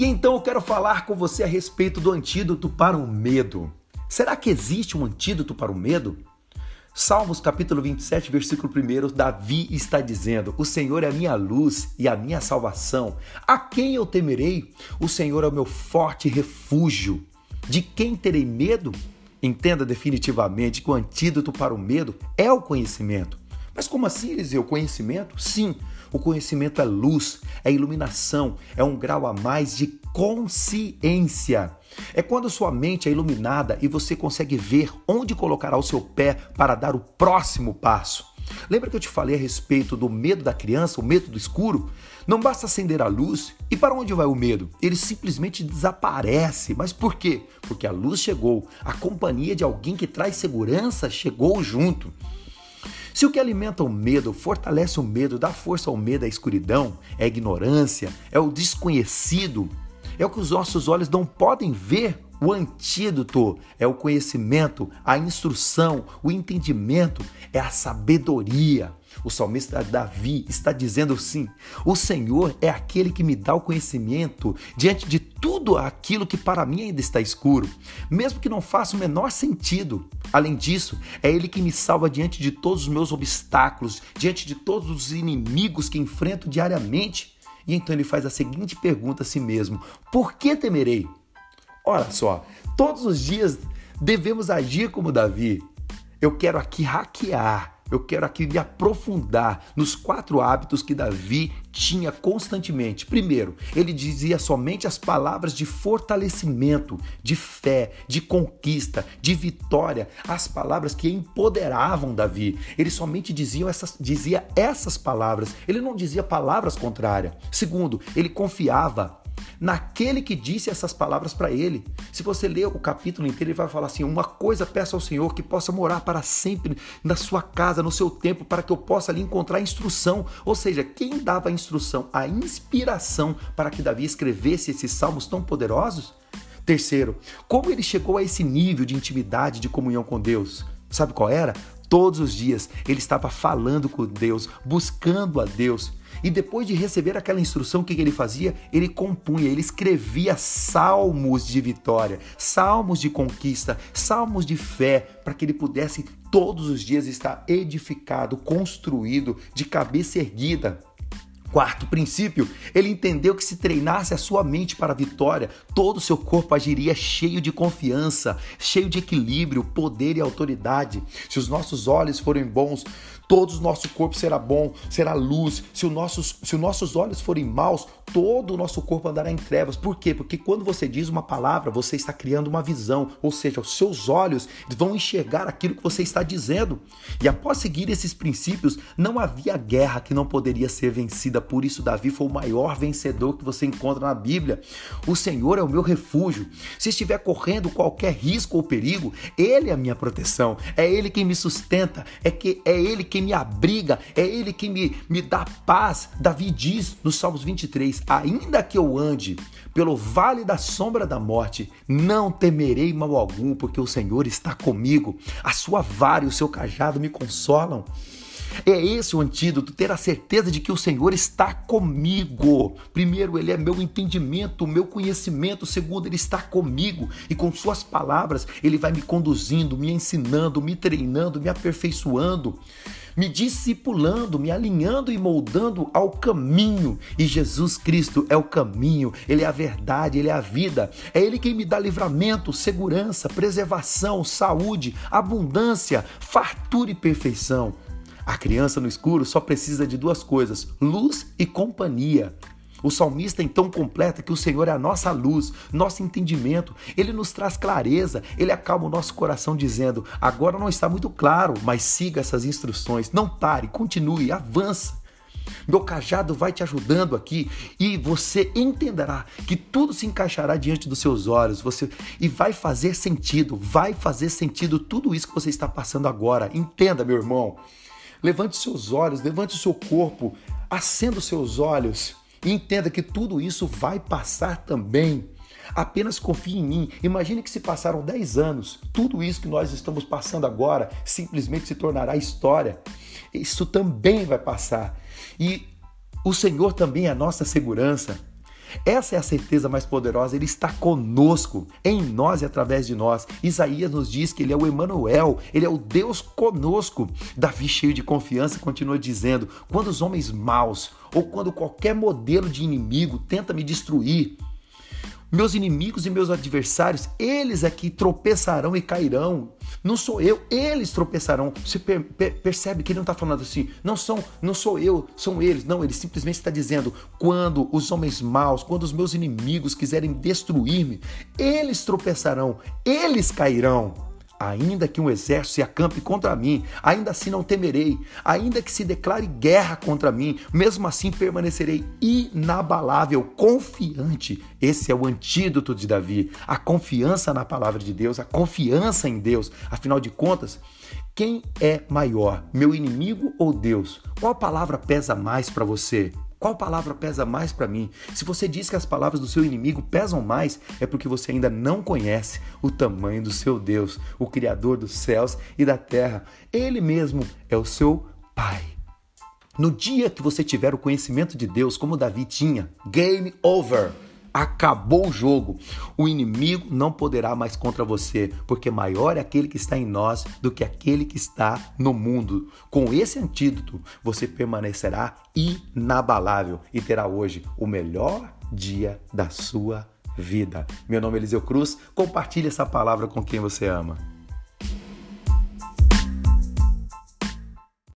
E então eu quero falar com você a respeito do antídoto para o medo. Será que existe um antídoto para o medo? Salmos capítulo 27, versículo 1, Davi está dizendo: O Senhor é a minha luz e a minha salvação. A quem eu temerei? O Senhor é o meu forte refúgio. De quem terei medo? Entenda definitivamente que o antídoto para o medo é o conhecimento. Mas como assim, Eliseu? Conhecimento? Sim, o conhecimento é luz, é iluminação, é um grau a mais de consciência. É quando sua mente é iluminada e você consegue ver onde colocará o seu pé para dar o próximo passo. Lembra que eu te falei a respeito do medo da criança, o medo do escuro? Não basta acender a luz e para onde vai o medo? Ele simplesmente desaparece. Mas por quê? Porque a luz chegou, a companhia de alguém que traz segurança chegou junto. Se o que alimenta o medo, fortalece o medo, dá força ao medo, é a escuridão, é a ignorância, é o desconhecido, é o que os nossos olhos não podem ver. O antídoto é o conhecimento, a instrução, o entendimento, é a sabedoria. O salmista Davi está dizendo sim: o Senhor é aquele que me dá o conhecimento diante de tudo aquilo que para mim ainda está escuro, mesmo que não faça o menor sentido. Além disso, é Ele que me salva diante de todos os meus obstáculos, diante de todos os inimigos que enfrento diariamente. E então ele faz a seguinte pergunta a si mesmo: Por que temerei? Olha só, todos os dias devemos agir como Davi. Eu quero aqui hackear, eu quero aqui me aprofundar nos quatro hábitos que Davi tinha constantemente. Primeiro, ele dizia somente as palavras de fortalecimento, de fé, de conquista, de vitória, as palavras que empoderavam Davi. Ele somente dizia essas, dizia essas palavras, ele não dizia palavras contrárias. Segundo, ele confiava naquele que disse essas palavras para ele. Se você ler o capítulo inteiro, ele vai falar assim: Uma coisa peço ao Senhor que possa morar para sempre na sua casa, no seu tempo, para que eu possa ali encontrar instrução. Ou seja, quem dava instrução, a inspiração para que Davi escrevesse esses salmos tão poderosos? Terceiro, como ele chegou a esse nível de intimidade, de comunhão com Deus? Sabe qual era? Todos os dias ele estava falando com Deus, buscando a Deus. E depois de receber aquela instrução, o que ele fazia? Ele compunha, ele escrevia salmos de vitória, salmos de conquista, salmos de fé, para que ele pudesse todos os dias estar edificado, construído, de cabeça erguida. Quarto princípio, ele entendeu que se treinasse a sua mente para a vitória, todo o seu corpo agiria cheio de confiança, cheio de equilíbrio, poder e autoridade. Se os nossos olhos forem bons, todo o nosso corpo será bom, será luz. Se, os nossos, se os nossos olhos forem maus, todo o nosso corpo andará em trevas. Por quê? Porque quando você diz uma palavra, você está criando uma visão, ou seja, os seus olhos vão enxergar aquilo que você está dizendo. E após seguir esses princípios, não havia guerra que não poderia ser vencida. Por isso, Davi foi o maior vencedor que você encontra na Bíblia. O Senhor é o meu refúgio. Se estiver correndo qualquer risco ou perigo, Ele é a minha proteção. É Ele quem me sustenta. É que é Ele quem me abriga. É Ele quem me, me dá paz. Davi diz nos Salmos 23 ainda que eu ande pelo vale da sombra da morte, não temerei mal algum, porque o Senhor está comigo. A sua vara e o seu cajado me consolam. É esse o antídoto, ter a certeza de que o Senhor está comigo. Primeiro, Ele é meu entendimento, meu conhecimento. Segundo, Ele está comigo e com Suas palavras Ele vai me conduzindo, me ensinando, me treinando, me aperfeiçoando me discipulando, me alinhando e moldando ao caminho. E Jesus Cristo é o caminho, Ele é a verdade, Ele é a vida. É Ele quem me dá livramento, segurança, preservação, saúde, abundância, fartura e perfeição. A criança no escuro só precisa de duas coisas: luz e companhia. O salmista então completa que o Senhor é a nossa luz, nosso entendimento, ele nos traz clareza, ele acalma o nosso coração dizendo: agora não está muito claro, mas siga essas instruções, não pare, continue, avança. Meu cajado vai te ajudando aqui e você entenderá que tudo se encaixará diante dos seus olhos, você e vai fazer sentido, vai fazer sentido tudo isso que você está passando agora. Entenda, meu irmão. Levante seus olhos, levante o seu corpo, acenda os seus olhos e entenda que tudo isso vai passar também. Apenas confie em mim. Imagine que se passaram 10 anos, tudo isso que nós estamos passando agora simplesmente se tornará história. Isso também vai passar. E o Senhor também é a nossa segurança. Essa é a certeza mais poderosa, ele está conosco, em nós e através de nós. Isaías nos diz que ele é o Emanuel, ele é o Deus conosco. Davi, cheio de confiança, continua dizendo: quando os homens maus ou quando qualquer modelo de inimigo tenta me destruir, meus inimigos e meus adversários, eles é que tropeçarão e cairão. Não sou eu, eles tropeçarão. Você per per percebe que ele não está falando assim, não são, não sou eu, são eles. Não, ele simplesmente está dizendo: quando os homens maus, quando os meus inimigos quiserem destruir-me, eles tropeçarão, eles cairão. Ainda que um exército se acampe contra mim, ainda assim não temerei. Ainda que se declare guerra contra mim, mesmo assim permanecerei inabalável, confiante. Esse é o antídoto de Davi. A confiança na palavra de Deus, a confiança em Deus. Afinal de contas, quem é maior, meu inimigo ou Deus? Qual palavra pesa mais para você? Qual palavra pesa mais para mim? Se você diz que as palavras do seu inimigo pesam mais, é porque você ainda não conhece o tamanho do seu Deus, o Criador dos céus e da terra. Ele mesmo é o seu Pai. No dia que você tiver o conhecimento de Deus, como Davi tinha, game over. Acabou o jogo. O inimigo não poderá mais contra você, porque maior é aquele que está em nós do que aquele que está no mundo. Com esse antídoto, você permanecerá inabalável e terá hoje o melhor dia da sua vida. Meu nome é Eliseu Cruz. Compartilhe essa palavra com quem você ama.